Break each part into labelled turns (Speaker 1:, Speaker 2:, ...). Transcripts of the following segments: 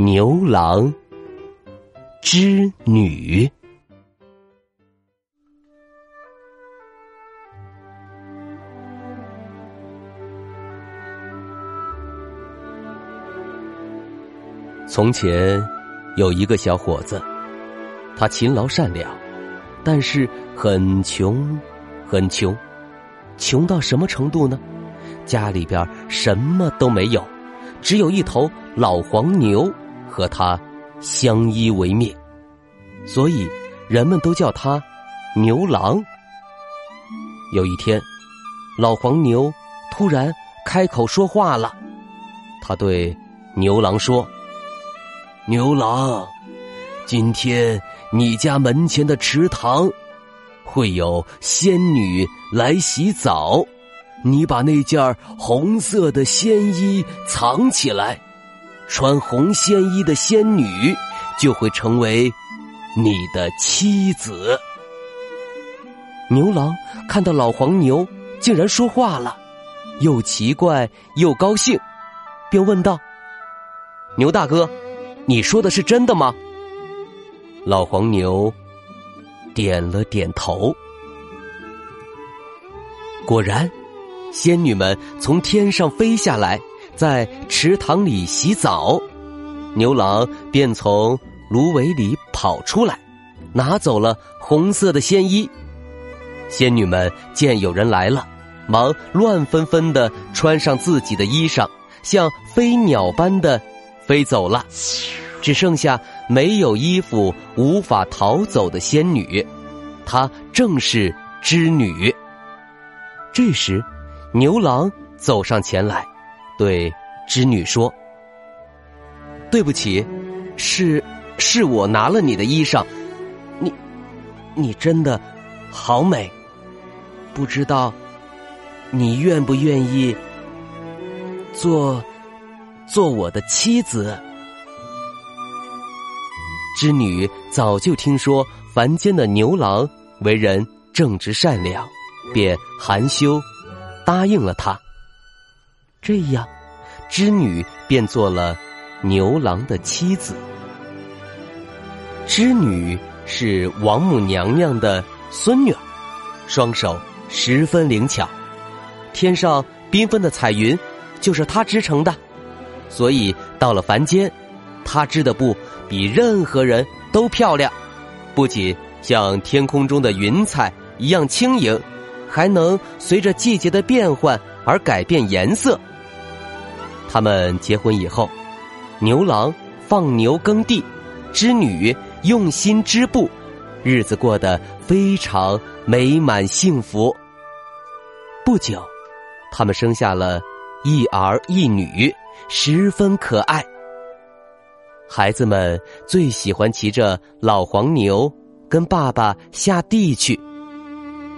Speaker 1: 牛郎织女。从前有一个小伙子，他勤劳善良，但是很穷，很穷，穷到什么程度呢？家里边什么都没有，只有一头老黄牛。和他相依为命，所以人们都叫他牛郎。有一天，老黄牛突然开口说话了，他对牛郎说：“牛郎，今天你家门前的池塘会有仙女来洗澡，你把那件红色的仙衣藏起来。”穿红仙衣的仙女就会成为你的妻子。牛郎看到老黄牛竟然说话了，又奇怪又高兴，便问道：“牛大哥，你说的是真的吗？”老黄牛点了点头。果然，仙女们从天上飞下来。在池塘里洗澡，牛郎便从芦苇里跑出来，拿走了红色的仙衣。仙女们见有人来了，忙乱纷纷的穿上自己的衣裳，像飞鸟般的飞走了。只剩下没有衣服、无法逃走的仙女，她正是织女。这时，牛郎走上前来。对织女说：“对不起，是是我拿了你的衣裳，你你真的好美，不知道你愿不愿意做做我的妻子？”织女早就听说凡间的牛郎为人正直善良，便含羞答应了他。这样，织女便做了牛郎的妻子。织女是王母娘娘的孙女儿，双手十分灵巧，天上缤纷的彩云就是她织成的，所以到了凡间，她织的布比任何人都漂亮，不仅像天空中的云彩一样轻盈，还能随着季节的变换而改变颜色。他们结婚以后，牛郎放牛耕地，织女用心织布，日子过得非常美满幸福。不久，他们生下了一儿一女，十分可爱。孩子们最喜欢骑着老黄牛跟爸爸下地去。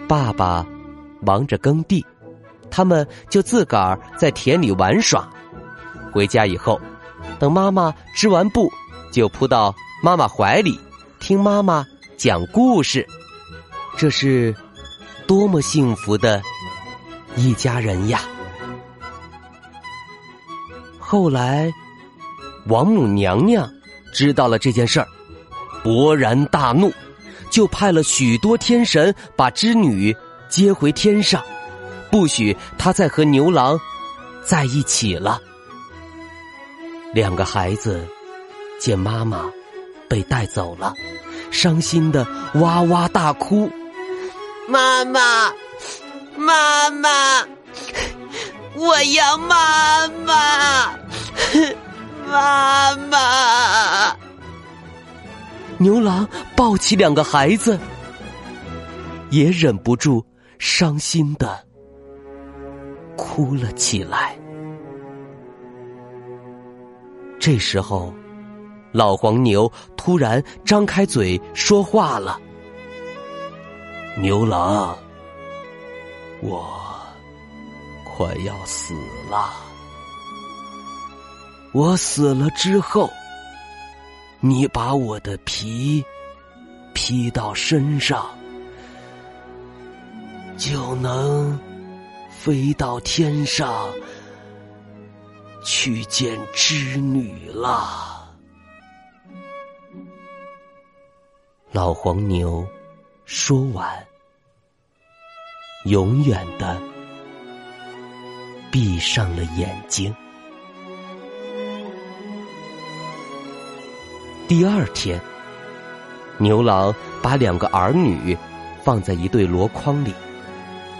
Speaker 1: 爸爸忙着耕地，他们就自个儿在田里玩耍。回家以后，等妈妈织完布，就扑到妈妈怀里，听妈妈讲故事。这是多么幸福的一家人呀！后来，王母娘娘知道了这件事儿，勃然大怒，就派了许多天神把织女接回天上，不许他再和牛郎在一起了。两个孩子见妈妈被带走了，伤心的哇哇大哭。
Speaker 2: 妈妈，妈妈，我要妈妈，妈妈！
Speaker 1: 牛郎抱起两个孩子，也忍不住伤心的哭了起来。这时候，老黄牛突然张开嘴说话了：“
Speaker 3: 牛郎，我快要死了。我死了之后，你把我的皮披到身上，就能飞到天上去见织女了。”
Speaker 1: 老黄牛说完，永远的闭上了眼睛。第二天，牛郎把两个儿女放在一对箩筐里，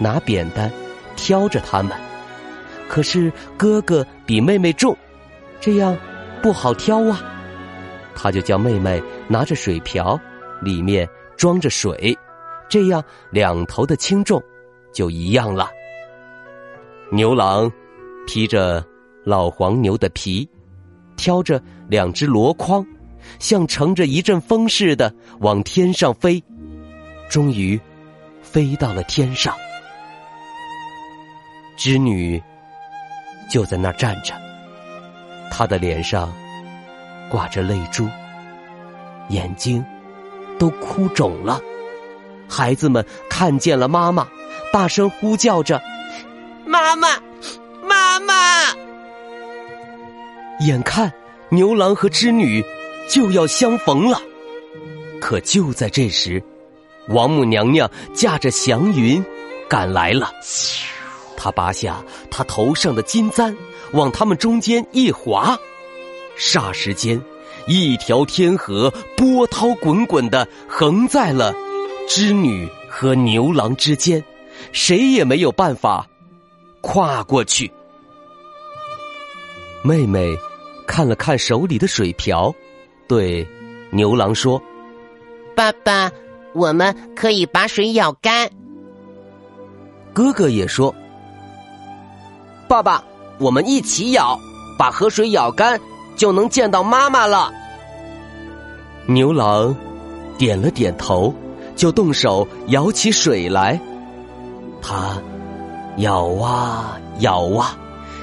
Speaker 1: 拿扁担挑着他们。可是哥哥比妹妹重，这样不好挑啊。他就叫妹妹拿着水瓢。里面装着水，这样两头的轻重就一样了。牛郎披着老黄牛的皮，挑着两只箩筐，像乘着一阵风似的往天上飞，终于飞到了天上。织女就在那儿站着，她的脸上挂着泪珠，眼睛。都哭肿了，孩子们看见了妈妈，大声呼叫着：“
Speaker 2: 妈妈，妈妈！”
Speaker 1: 眼看牛郎和织女就要相逢了，可就在这时，王母娘娘驾着祥云赶来了。她拔下他头上的金簪，往他们中间一划，霎时间。一条天河波涛滚滚的横在了织女和牛郎之间，谁也没有办法跨过去。妹妹看了看手里的水瓢，对牛郎说：“
Speaker 2: 爸爸，我们可以把水舀干。”
Speaker 1: 哥哥也说：“爸爸，我们一起舀，把河水舀干。”就能见到妈妈了。牛郎点了点头，就动手舀起水来。他舀啊舀啊，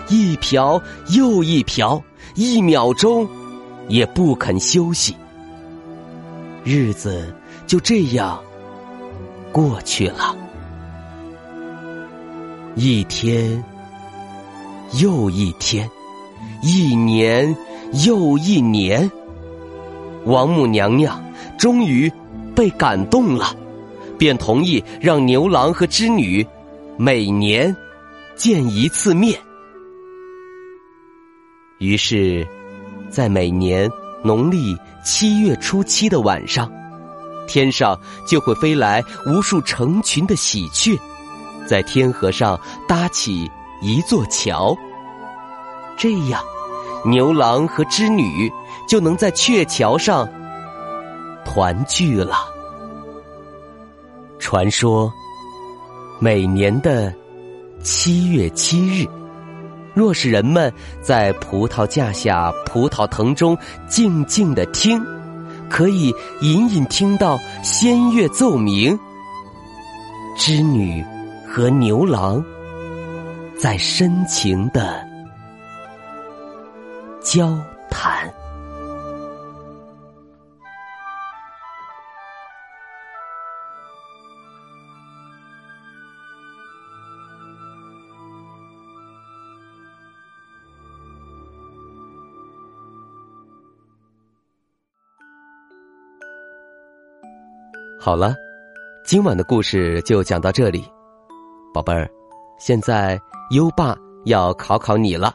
Speaker 1: 一瓢又一瓢，一秒钟也不肯休息。日子就这样过去了，一天又一天，一年。又一年，王母娘娘终于被感动了，便同意让牛郎和织女每年见一次面。于是，在每年农历七月初七的晚上，天上就会飞来无数成群的喜鹊，在天河上搭起一座桥。这样。牛郎和织女就能在鹊桥上团聚了。传说，每年的七月七日，若是人们在葡萄架下葡萄藤中静静的听，可以隐隐听到仙乐奏鸣，织女和牛郎在深情的。交谈。好了，今晚的故事就讲到这里，宝贝儿，现在优爸要考考你了。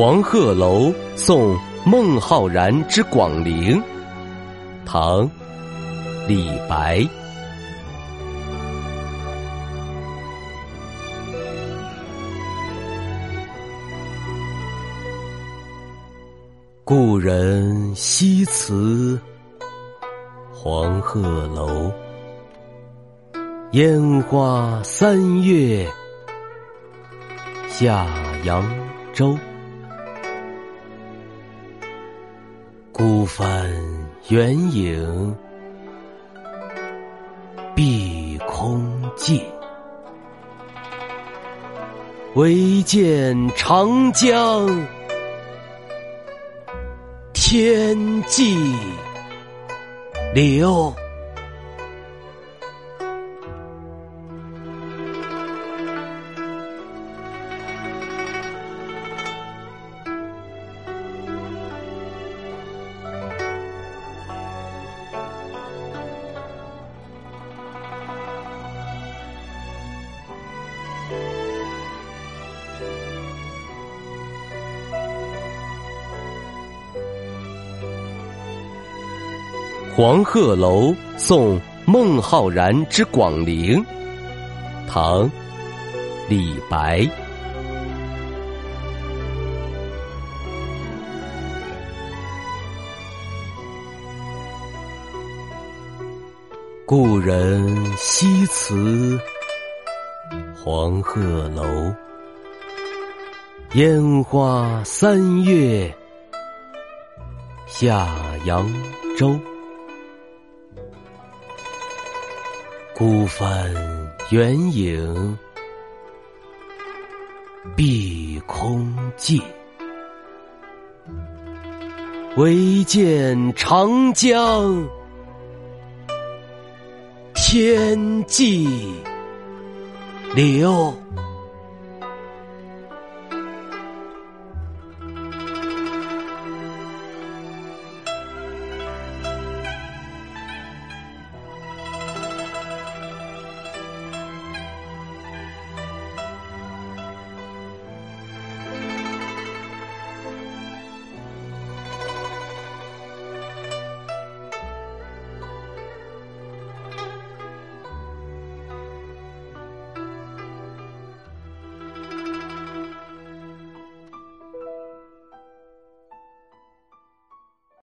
Speaker 1: 黄鹤楼送孟浩然之广陵，唐·李白。故人西辞黄鹤楼，烟花三月下扬州。孤帆远影碧空尽，唯见长江天际流。黄鹤楼送孟浩然之广陵，唐·李白。故人西辞黄鹤楼，烟花三月下扬州。孤帆远影碧空尽，唯见长江天际流。